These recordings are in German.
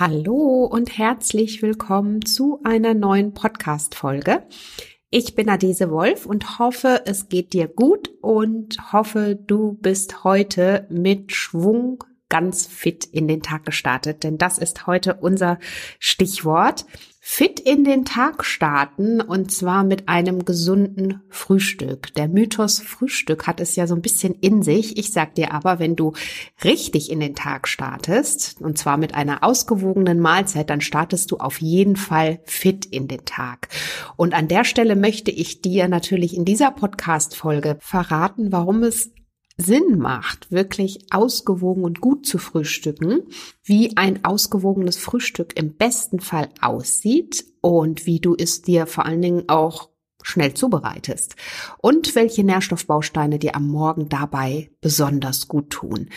Hallo und herzlich willkommen zu einer neuen Podcast-Folge. Ich bin Adese Wolf und hoffe, es geht dir gut und hoffe, du bist heute mit Schwung ganz fit in den Tag gestartet, denn das ist heute unser Stichwort fit in den Tag starten und zwar mit einem gesunden Frühstück. Der Mythos Frühstück hat es ja so ein bisschen in sich. Ich sag dir aber, wenn du richtig in den Tag startest und zwar mit einer ausgewogenen Mahlzeit, dann startest du auf jeden Fall fit in den Tag. Und an der Stelle möchte ich dir natürlich in dieser Podcast Folge verraten, warum es Sinn macht, wirklich ausgewogen und gut zu frühstücken, wie ein ausgewogenes Frühstück im besten Fall aussieht und wie du es dir vor allen Dingen auch schnell zubereitest und welche Nährstoffbausteine dir am Morgen dabei besonders gut tun.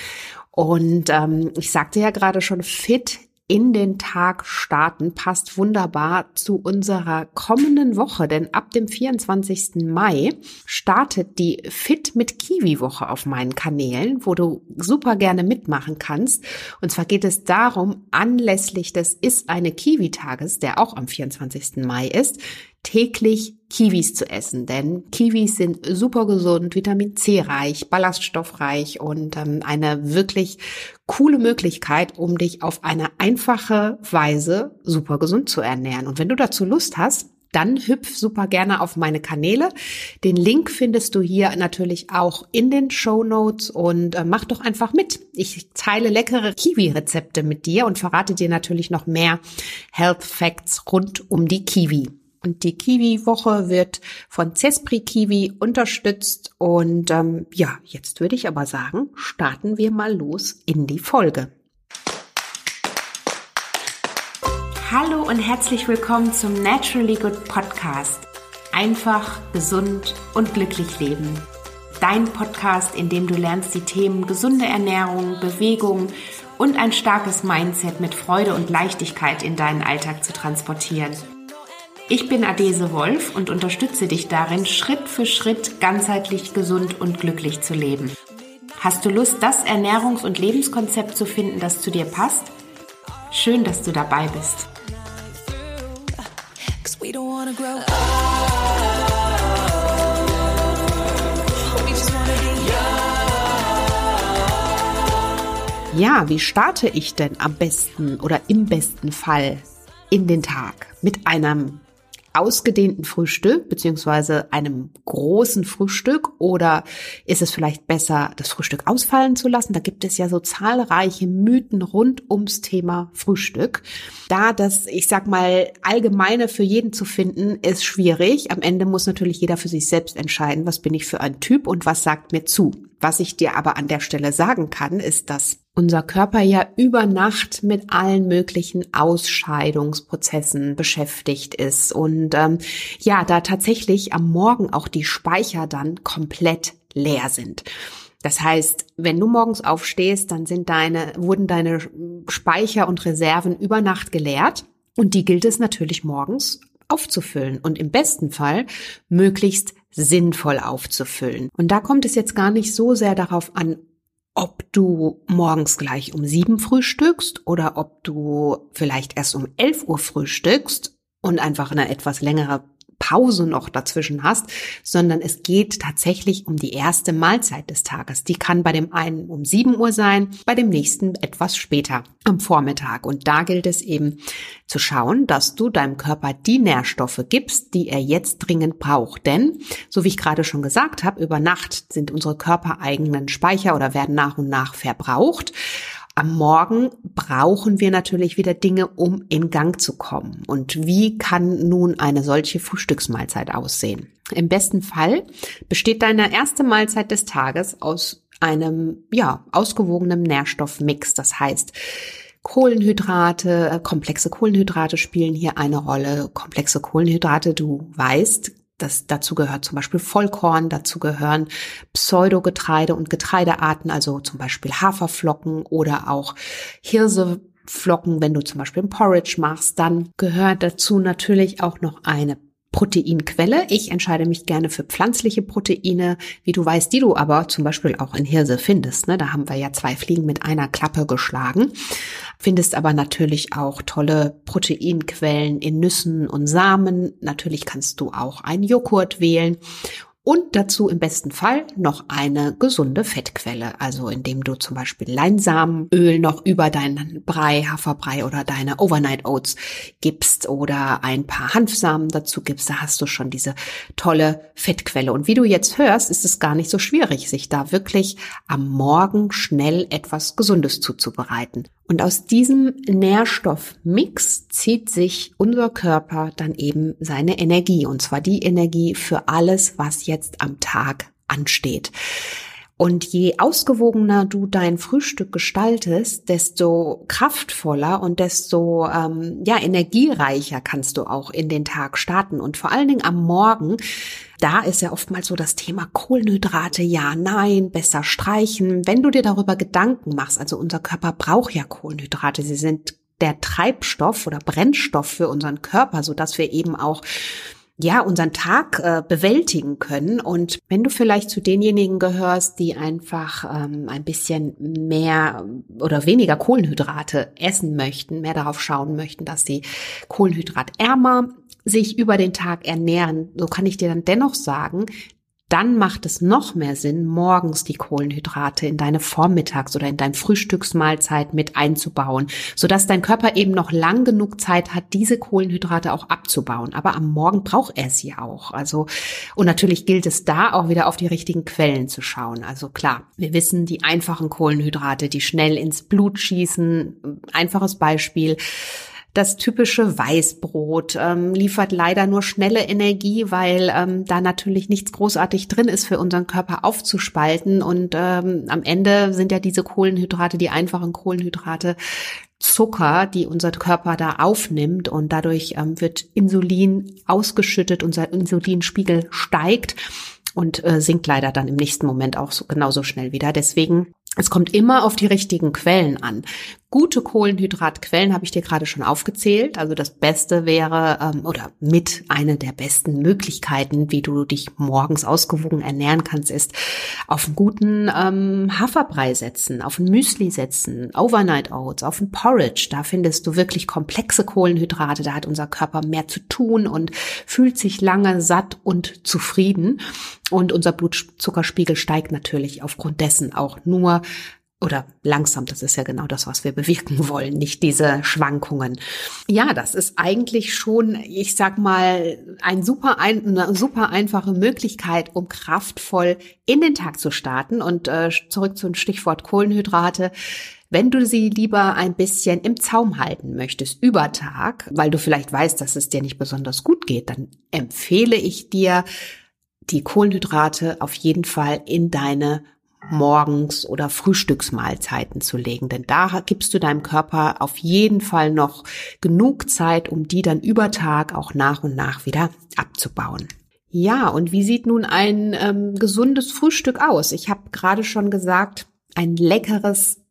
Und ähm, ich sagte ja gerade schon, fit in den Tag starten passt wunderbar zu unserer kommenden Woche, denn ab dem 24. Mai startet die Fit mit Kiwi Woche auf meinen Kanälen, wo du super gerne mitmachen kannst. Und zwar geht es darum, anlässlich des Ist eine Kiwi Tages, der auch am 24. Mai ist, täglich Kiwis zu essen, denn Kiwis sind super gesund, Vitamin C reich, ballaststoffreich und ähm, eine wirklich coole Möglichkeit, um dich auf eine einfache Weise super gesund zu ernähren. Und wenn du dazu Lust hast, dann hüpf super gerne auf meine Kanäle. Den Link findest du hier natürlich auch in den Show Notes und äh, mach doch einfach mit. Ich teile leckere Kiwi-Rezepte mit dir und verrate dir natürlich noch mehr Health Facts rund um die Kiwi. Und die Kiwi-Woche wird von Cespri Kiwi unterstützt. Und ähm, ja, jetzt würde ich aber sagen, starten wir mal los in die Folge. Hallo und herzlich willkommen zum Naturally Good Podcast. Einfach, gesund und glücklich leben. Dein Podcast, in dem du lernst, die Themen gesunde Ernährung, Bewegung und ein starkes Mindset mit Freude und Leichtigkeit in deinen Alltag zu transportieren. Ich bin Adese Wolf und unterstütze dich darin, Schritt für Schritt ganzheitlich gesund und glücklich zu leben. Hast du Lust, das Ernährungs- und Lebenskonzept zu finden, das zu dir passt? Schön, dass du dabei bist. Ja, wie starte ich denn am besten oder im besten Fall in den Tag? Mit einem ausgedehnten Frühstück beziehungsweise einem großen Frühstück oder ist es vielleicht besser, das Frühstück ausfallen zu lassen? Da gibt es ja so zahlreiche Mythen rund ums Thema Frühstück. Da das, ich sag mal, allgemeine für jeden zu finden, ist schwierig. Am Ende muss natürlich jeder für sich selbst entscheiden, was bin ich für ein Typ und was sagt mir zu. Was ich dir aber an der Stelle sagen kann, ist, dass unser Körper ja über Nacht mit allen möglichen Ausscheidungsprozessen beschäftigt ist und ähm, ja, da tatsächlich am Morgen auch die Speicher dann komplett leer sind. Das heißt, wenn du morgens aufstehst, dann sind deine, wurden deine Speicher und Reserven über Nacht geleert und die gilt es natürlich morgens aufzufüllen und im besten Fall möglichst sinnvoll aufzufüllen. Und da kommt es jetzt gar nicht so sehr darauf an, ob du morgens gleich um sieben frühstückst oder ob du vielleicht erst um elf Uhr frühstückst und einfach eine etwas längere Pause noch dazwischen hast, sondern es geht tatsächlich um die erste Mahlzeit des Tages. Die kann bei dem einen um 7 Uhr sein, bei dem nächsten etwas später am Vormittag. Und da gilt es eben zu schauen, dass du deinem Körper die Nährstoffe gibst, die er jetzt dringend braucht. Denn, so wie ich gerade schon gesagt habe, über Nacht sind unsere körpereigenen Speicher oder werden nach und nach verbraucht. Am Morgen brauchen wir natürlich wieder Dinge, um in Gang zu kommen. Und wie kann nun eine solche Frühstücksmahlzeit aussehen? Im besten Fall besteht deine erste Mahlzeit des Tages aus einem, ja, ausgewogenen Nährstoffmix. Das heißt, Kohlenhydrate, äh, komplexe Kohlenhydrate spielen hier eine Rolle. Komplexe Kohlenhydrate, du weißt, das, dazu gehört zum Beispiel Vollkorn, dazu gehören Pseudogetreide und Getreidearten, also zum Beispiel Haferflocken oder auch Hirseflocken, wenn du zum Beispiel ein Porridge machst. Dann gehört dazu natürlich auch noch eine Proteinquelle. Ich entscheide mich gerne für pflanzliche Proteine, wie du weißt, die du aber zum Beispiel auch in Hirse findest. Ne? Da haben wir ja zwei Fliegen mit einer Klappe geschlagen. Findest aber natürlich auch tolle Proteinquellen in Nüssen und Samen. Natürlich kannst du auch einen Joghurt wählen und dazu im besten Fall noch eine gesunde Fettquelle, also indem du zum Beispiel Leinsamenöl noch über deinen Brei, Haferbrei oder deine Overnight Oats gibst oder ein paar Hanfsamen dazu gibst, da hast du schon diese tolle Fettquelle. Und wie du jetzt hörst, ist es gar nicht so schwierig, sich da wirklich am Morgen schnell etwas Gesundes zuzubereiten. Und aus diesem Nährstoffmix zieht sich unser Körper dann eben seine Energie, und zwar die Energie für alles, was jetzt am Tag ansteht. Und je ausgewogener du dein Frühstück gestaltest, desto kraftvoller und desto ähm, ja energiereicher kannst du auch in den Tag starten. Und vor allen Dingen am Morgen da ist ja oftmals so das Thema Kohlenhydrate, ja, nein, besser streichen. Wenn du dir darüber Gedanken machst, also unser Körper braucht ja Kohlenhydrate, sie sind der Treibstoff oder Brennstoff für unseren Körper, so dass wir eben auch ja, unseren Tag äh, bewältigen können. Und wenn du vielleicht zu denjenigen gehörst, die einfach ähm, ein bisschen mehr oder weniger Kohlenhydrate essen möchten, mehr darauf schauen möchten, dass sie kohlenhydratärmer sich über den Tag ernähren, so kann ich dir dann dennoch sagen, dann macht es noch mehr Sinn, morgens die Kohlenhydrate in deine Vormittags- oder in deine Frühstücksmahlzeit mit einzubauen, sodass dein Körper eben noch lang genug Zeit hat, diese Kohlenhydrate auch abzubauen. Aber am Morgen braucht er sie auch. Also, und natürlich gilt es da auch wieder auf die richtigen Quellen zu schauen. Also klar, wir wissen, die einfachen Kohlenhydrate, die schnell ins Blut schießen. Einfaches Beispiel das typische Weißbrot ähm, liefert leider nur schnelle Energie, weil ähm, da natürlich nichts großartig drin ist für unseren Körper aufzuspalten. Und ähm, am Ende sind ja diese Kohlenhydrate, die einfachen Kohlenhydrate, Zucker, die unser Körper da aufnimmt und dadurch ähm, wird Insulin ausgeschüttet, unser Insulinspiegel steigt und äh, sinkt leider dann im nächsten Moment auch so, genauso schnell wieder. Deswegen es kommt immer auf die richtigen Quellen an. Gute Kohlenhydratquellen habe ich dir gerade schon aufgezählt. Also das Beste wäre ähm, oder mit einer der besten Möglichkeiten, wie du dich morgens ausgewogen ernähren kannst, ist auf einen guten ähm, Haferbrei setzen, auf ein Müsli setzen, Overnight Oats, auf ein Porridge. Da findest du wirklich komplexe Kohlenhydrate. Da hat unser Körper mehr zu tun und fühlt sich lange satt und zufrieden. Und unser Blutzuckerspiegel steigt natürlich aufgrund dessen auch nur oder langsam, das ist ja genau das, was wir bewirken wollen, nicht diese Schwankungen. Ja, das ist eigentlich schon, ich sag mal, ein super ein, eine super einfache Möglichkeit, um kraftvoll in den Tag zu starten. Und äh, zurück zum Stichwort Kohlenhydrate. Wenn du sie lieber ein bisschen im Zaum halten möchtest über Tag, weil du vielleicht weißt, dass es dir nicht besonders gut geht, dann empfehle ich dir, die Kohlenhydrate auf jeden Fall in deine Morgens- oder Frühstücksmahlzeiten zu legen. Denn da gibst du deinem Körper auf jeden Fall noch genug Zeit, um die dann über Tag auch nach und nach wieder abzubauen. Ja, und wie sieht nun ein ähm, gesundes Frühstück aus? Ich habe gerade schon gesagt, ein leckeres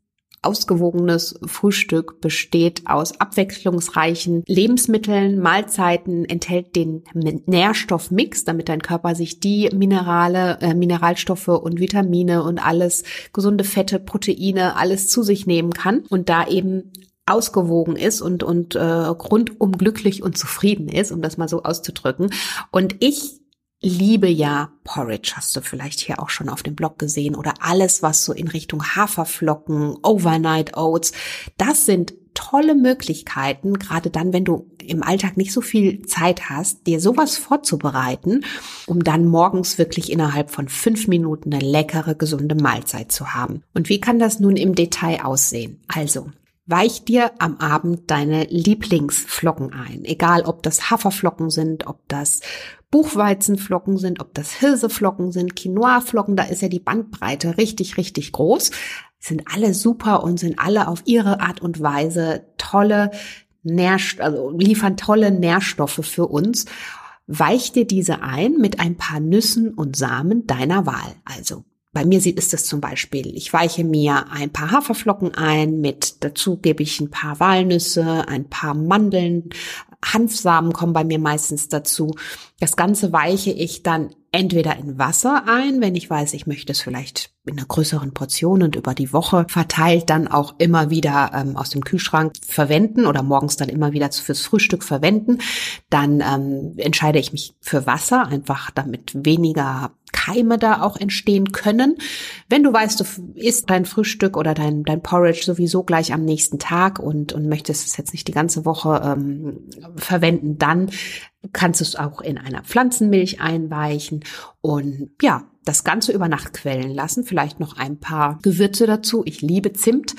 ausgewogenes Frühstück besteht aus abwechslungsreichen Lebensmitteln, Mahlzeiten, enthält den Nährstoffmix, damit dein Körper sich die Minerale, äh, Mineralstoffe und Vitamine und alles, gesunde Fette, Proteine, alles zu sich nehmen kann und da eben ausgewogen ist und und äh, rundum glücklich und zufrieden ist, um das mal so auszudrücken. Und ich liebe ja Porridge, hast du vielleicht hier auch schon auf dem Blog gesehen, oder alles, was so in Richtung Haferflocken, Overnight Oats, das sind tolle Möglichkeiten, gerade dann, wenn du im Alltag nicht so viel Zeit hast, dir sowas vorzubereiten, um dann morgens wirklich innerhalb von fünf Minuten eine leckere, gesunde Mahlzeit zu haben. Und wie kann das nun im Detail aussehen? Also, Weich dir am Abend deine Lieblingsflocken ein. Egal, ob das Haferflocken sind, ob das Buchweizenflocken sind, ob das Hirseflocken sind, Quinoa-Flocken, da ist ja die Bandbreite richtig, richtig groß. Sind alle super und sind alle auf ihre Art und Weise tolle Nährstoffe, also liefern tolle Nährstoffe für uns. Weich dir diese ein mit ein paar Nüssen und Samen deiner Wahl. Also bei mir ist es zum Beispiel, ich weiche mir ein paar Haferflocken ein, mit dazu gebe ich ein paar Walnüsse, ein paar Mandeln, Hanfsamen kommen bei mir meistens dazu. Das Ganze weiche ich dann entweder in Wasser ein, wenn ich weiß, ich möchte es vielleicht in einer größeren Portion und über die Woche verteilt dann auch immer wieder ähm, aus dem Kühlschrank verwenden oder morgens dann immer wieder fürs Frühstück verwenden. Dann ähm, entscheide ich mich für Wasser, einfach damit weniger Keime da auch entstehen können. Wenn du weißt, du isst dein Frühstück oder dein, dein Porridge sowieso gleich am nächsten Tag und, und möchtest es jetzt nicht die ganze Woche ähm, verwenden, dann kannst du es auch in einer Pflanzenmilch einweichen und ja, das Ganze über Nacht quellen lassen. Vielleicht noch ein paar Gewürze dazu. Ich liebe Zimt.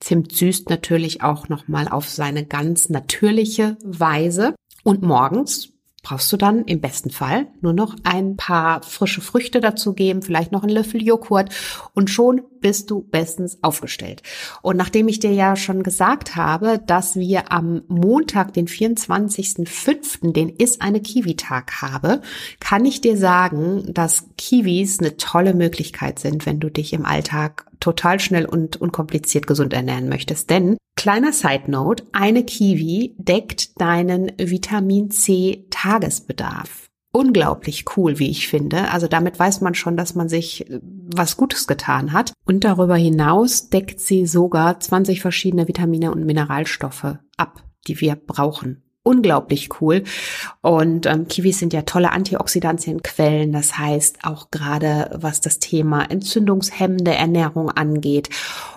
Zimt süßt natürlich auch nochmal auf seine ganz natürliche Weise. Und morgens brauchst du dann im besten Fall nur noch ein paar frische Früchte dazu geben, vielleicht noch einen Löffel Joghurt und schon bist du bestens aufgestellt. Und nachdem ich dir ja schon gesagt habe, dass wir am Montag, den 24.05., den ist eine Kiwi-Tag habe, kann ich dir sagen, dass Kiwis eine tolle Möglichkeit sind, wenn du dich im Alltag total schnell und unkompliziert gesund ernähren möchtest. Denn kleiner Side Note, eine Kiwi deckt deinen Vitamin C Tagesbedarf. Unglaublich cool, wie ich finde. Also damit weiß man schon, dass man sich äh, was Gutes getan hat. Und darüber hinaus deckt sie sogar 20 verschiedene Vitamine und Mineralstoffe ab, die wir brauchen unglaublich cool. Und ähm, Kiwis sind ja tolle Antioxidantienquellen. Das heißt, auch gerade was das Thema entzündungshemmende Ernährung angeht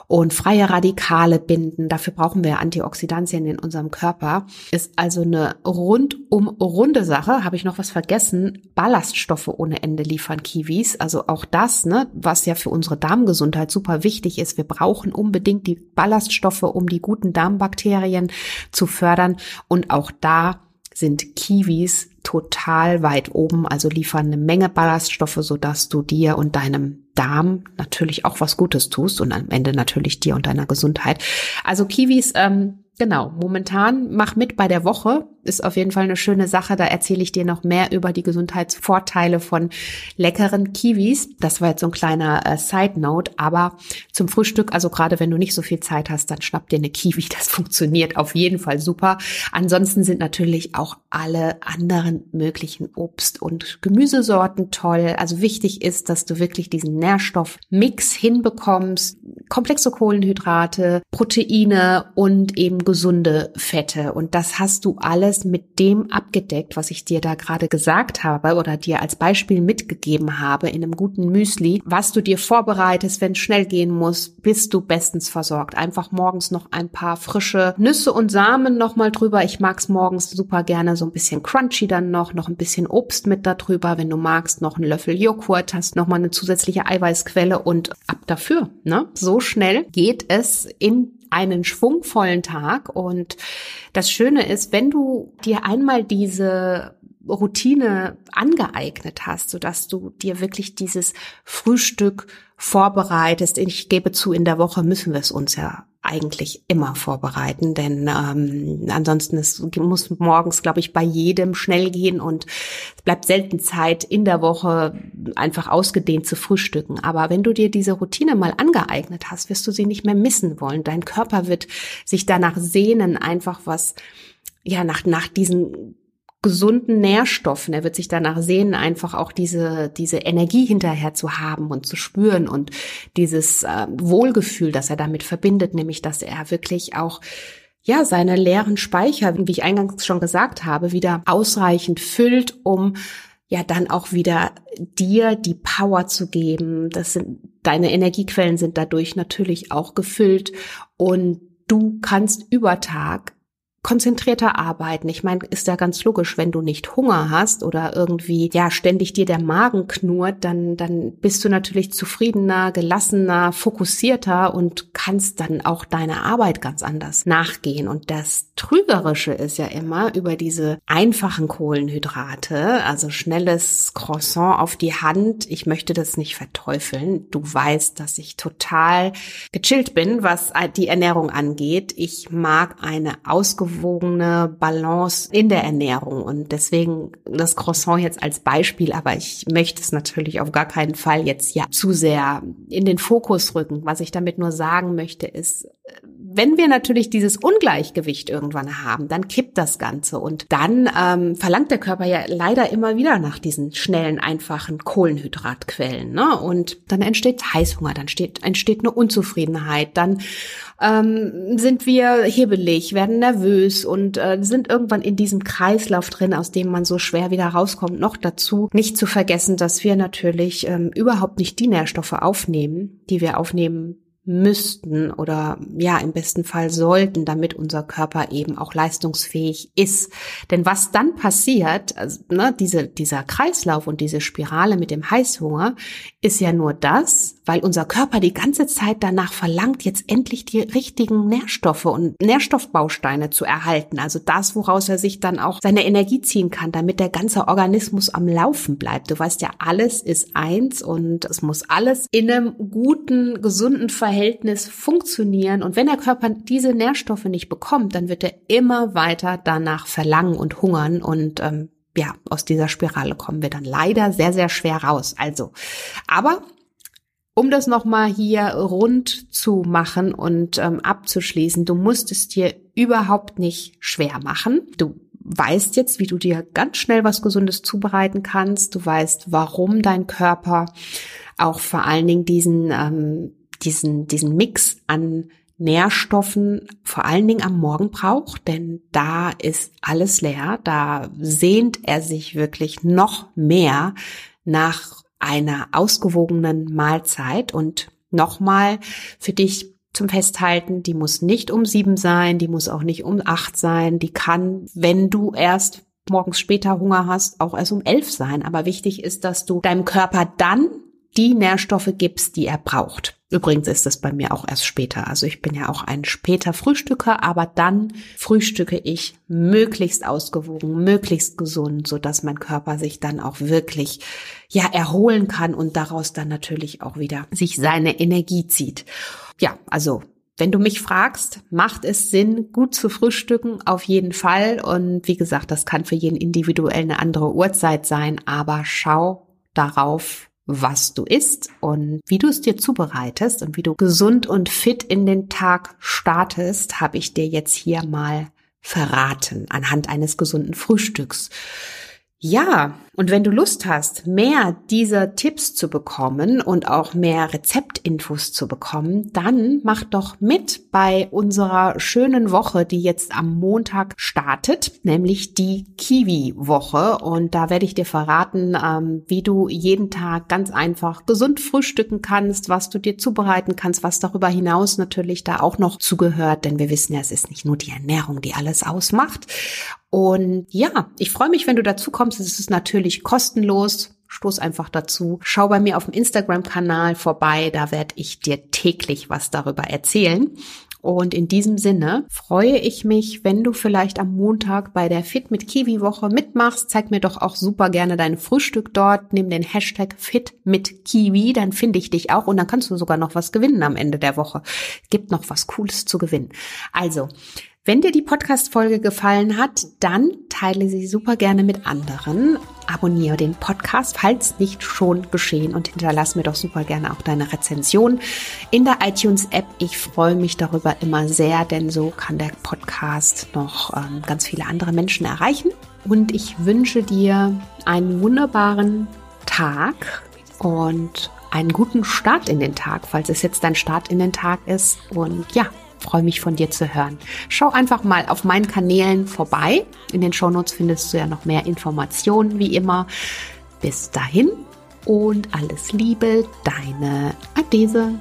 und freie Radikale binden. Dafür brauchen wir Antioxidantien in unserem Körper. Ist also eine rundum runde Sache. Habe ich noch was vergessen? Ballaststoffe ohne Ende liefern Kiwis. Also auch das, ne, was ja für unsere Darmgesundheit super wichtig ist. Wir brauchen unbedingt die Ballaststoffe, um die guten Darmbakterien zu fördern. Und auch da sind Kiwis total weit oben, also liefern eine Menge Ballaststoffe, sodass du dir und deinem Darm natürlich auch was Gutes tust und am Ende natürlich dir und deiner Gesundheit. Also Kiwis, ähm, genau, momentan mach mit bei der Woche ist auf jeden Fall eine schöne Sache. Da erzähle ich dir noch mehr über die Gesundheitsvorteile von leckeren Kiwis. Das war jetzt so ein kleiner äh, Side Note, aber zum Frühstück, also gerade wenn du nicht so viel Zeit hast, dann schnapp dir eine Kiwi. Das funktioniert auf jeden Fall super. Ansonsten sind natürlich auch alle anderen möglichen Obst- und Gemüsesorten toll. Also wichtig ist, dass du wirklich diesen Nährstoffmix hinbekommst. Komplexe Kohlenhydrate, Proteine und eben gesunde Fette. Und das hast du alles alles mit dem abgedeckt, was ich dir da gerade gesagt habe oder dir als Beispiel mitgegeben habe in einem guten Müsli, was du dir vorbereitest, wenn es schnell gehen muss, bist du bestens versorgt. Einfach morgens noch ein paar frische Nüsse und Samen noch mal drüber. Ich mag's morgens super gerne so ein bisschen crunchy dann noch, noch ein bisschen Obst mit da drüber. Wenn du magst, noch einen Löffel Joghurt, hast noch mal eine zusätzliche Eiweißquelle und ab dafür. Ne? So schnell geht es in einen schwungvollen Tag. Und das Schöne ist, wenn du dir einmal diese Routine angeeignet hast, so dass du dir wirklich dieses Frühstück vorbereitest. Ich gebe zu, in der Woche müssen wir es uns ja eigentlich immer vorbereiten, denn ähm, ansonsten es muss morgens, glaube ich, bei jedem schnell gehen und es bleibt selten Zeit in der Woche einfach ausgedehnt zu frühstücken. Aber wenn du dir diese Routine mal angeeignet hast, wirst du sie nicht mehr missen wollen. Dein Körper wird sich danach sehnen, einfach was ja nach nach diesen gesunden Nährstoffen. Er wird sich danach sehnen, einfach auch diese, diese Energie hinterher zu haben und zu spüren und dieses äh, Wohlgefühl, das er damit verbindet, nämlich, dass er wirklich auch ja, seine leeren Speicher, wie ich eingangs schon gesagt habe, wieder ausreichend füllt, um ja dann auch wieder dir die Power zu geben. Das sind, deine Energiequellen sind dadurch natürlich auch gefüllt und du kannst über Tag konzentrierter arbeiten. Ich meine, ist ja ganz logisch, wenn du nicht Hunger hast oder irgendwie ja ständig dir der Magen knurrt, dann dann bist du natürlich zufriedener, gelassener, fokussierter und kannst dann auch deiner Arbeit ganz anders nachgehen. Und das Trügerische ist ja immer über diese einfachen Kohlenhydrate, also schnelles Croissant auf die Hand. Ich möchte das nicht verteufeln. Du weißt, dass ich total gechillt bin, was die Ernährung angeht. Ich mag eine ausgewogene ausgewogene Balance in der Ernährung. Und deswegen das Croissant jetzt als Beispiel, aber ich möchte es natürlich auf gar keinen Fall jetzt ja zu sehr in den Fokus rücken. Was ich damit nur sagen möchte, ist, wenn wir natürlich dieses Ungleichgewicht irgendwann haben, dann kippt das Ganze und dann ähm, verlangt der Körper ja leider immer wieder nach diesen schnellen, einfachen Kohlenhydratquellen. Ne? Und dann entsteht Heißhunger, dann steht, entsteht eine Unzufriedenheit, dann ähm, sind wir hibbelig, werden nervös und äh, sind irgendwann in diesem Kreislauf drin, aus dem man so schwer wieder rauskommt. Noch dazu nicht zu vergessen, dass wir natürlich ähm, überhaupt nicht die Nährstoffe aufnehmen, die wir aufnehmen müssten oder ja im besten Fall sollten, damit unser Körper eben auch leistungsfähig ist. Denn was dann passiert, also, ne, diese, dieser Kreislauf und diese Spirale mit dem Heißhunger, ist ja nur das, weil unser Körper die ganze Zeit danach verlangt, jetzt endlich die richtigen Nährstoffe und Nährstoffbausteine zu erhalten. Also das, woraus er sich dann auch seine Energie ziehen kann, damit der ganze Organismus am Laufen bleibt. Du weißt ja, alles ist eins und es muss alles in einem guten, gesunden Verhältnis funktionieren. Und wenn der Körper diese Nährstoffe nicht bekommt, dann wird er immer weiter danach verlangen und hungern und ähm, ja, aus dieser Spirale kommen wir dann leider sehr, sehr schwer raus. Also, aber um das nochmal hier rund zu machen und ähm, abzuschließen, du musst es dir überhaupt nicht schwer machen. Du weißt jetzt, wie du dir ganz schnell was Gesundes zubereiten kannst. Du weißt, warum dein Körper auch vor allen Dingen diesen, ähm, diesen, diesen Mix an Nährstoffen vor allen Dingen am Morgen braucht, denn da ist alles leer. Da sehnt er sich wirklich noch mehr nach einer ausgewogenen Mahlzeit. Und nochmal für dich zum Festhalten, die muss nicht um sieben sein, die muss auch nicht um acht sein, die kann, wenn du erst morgens später Hunger hast, auch erst um elf sein. Aber wichtig ist, dass du deinem Körper dann die Nährstoffe gibst, die er braucht. Übrigens ist das bei mir auch erst später. Also ich bin ja auch ein später Frühstücker, aber dann frühstücke ich möglichst ausgewogen, möglichst gesund, so dass mein Körper sich dann auch wirklich, ja, erholen kann und daraus dann natürlich auch wieder sich seine Energie zieht. Ja, also wenn du mich fragst, macht es Sinn, gut zu frühstücken? Auf jeden Fall. Und wie gesagt, das kann für jeden individuell eine andere Uhrzeit sein, aber schau darauf, was du isst und wie du es dir zubereitest und wie du gesund und fit in den Tag startest, habe ich dir jetzt hier mal verraten anhand eines gesunden Frühstücks. Ja, und wenn du Lust hast, mehr dieser Tipps zu bekommen und auch mehr Rezeptinfos zu bekommen, dann mach doch mit bei unserer schönen Woche, die jetzt am Montag startet, nämlich die Kiwi-Woche. Und da werde ich dir verraten, ähm, wie du jeden Tag ganz einfach gesund frühstücken kannst, was du dir zubereiten kannst, was darüber hinaus natürlich da auch noch zugehört, denn wir wissen ja, es ist nicht nur die Ernährung, die alles ausmacht. Und ja, ich freue mich, wenn du dazu kommst. Es ist natürlich kostenlos. Stoß einfach dazu. Schau bei mir auf dem Instagram-Kanal vorbei. Da werde ich dir täglich was darüber erzählen. Und in diesem Sinne freue ich mich, wenn du vielleicht am Montag bei der Fit mit Kiwi Woche mitmachst. Zeig mir doch auch super gerne dein Frühstück dort. Nimm den Hashtag Fit mit Kiwi, dann finde ich dich auch und dann kannst du sogar noch was gewinnen am Ende der Woche. Gibt noch was Cooles zu gewinnen. Also, wenn dir die Podcast-Folge gefallen hat, dann teile sie super gerne mit anderen. Abonniere den Podcast, falls nicht schon geschehen und hinterlass mir doch super gerne auch deine Rezension in der iTunes-App. Ich freue mich darüber immer sehr, denn so kann der Podcast noch ähm, ganz viele andere Menschen erreichen. Und ich wünsche dir einen wunderbaren Tag und einen guten Start in den Tag, falls es jetzt dein Start in den Tag ist. Und ja, freue mich von dir zu hören. Schau einfach mal auf meinen Kanälen vorbei. In den Shownotes findest du ja noch mehr Informationen wie immer. Bis dahin und alles Liebe, deine Adese.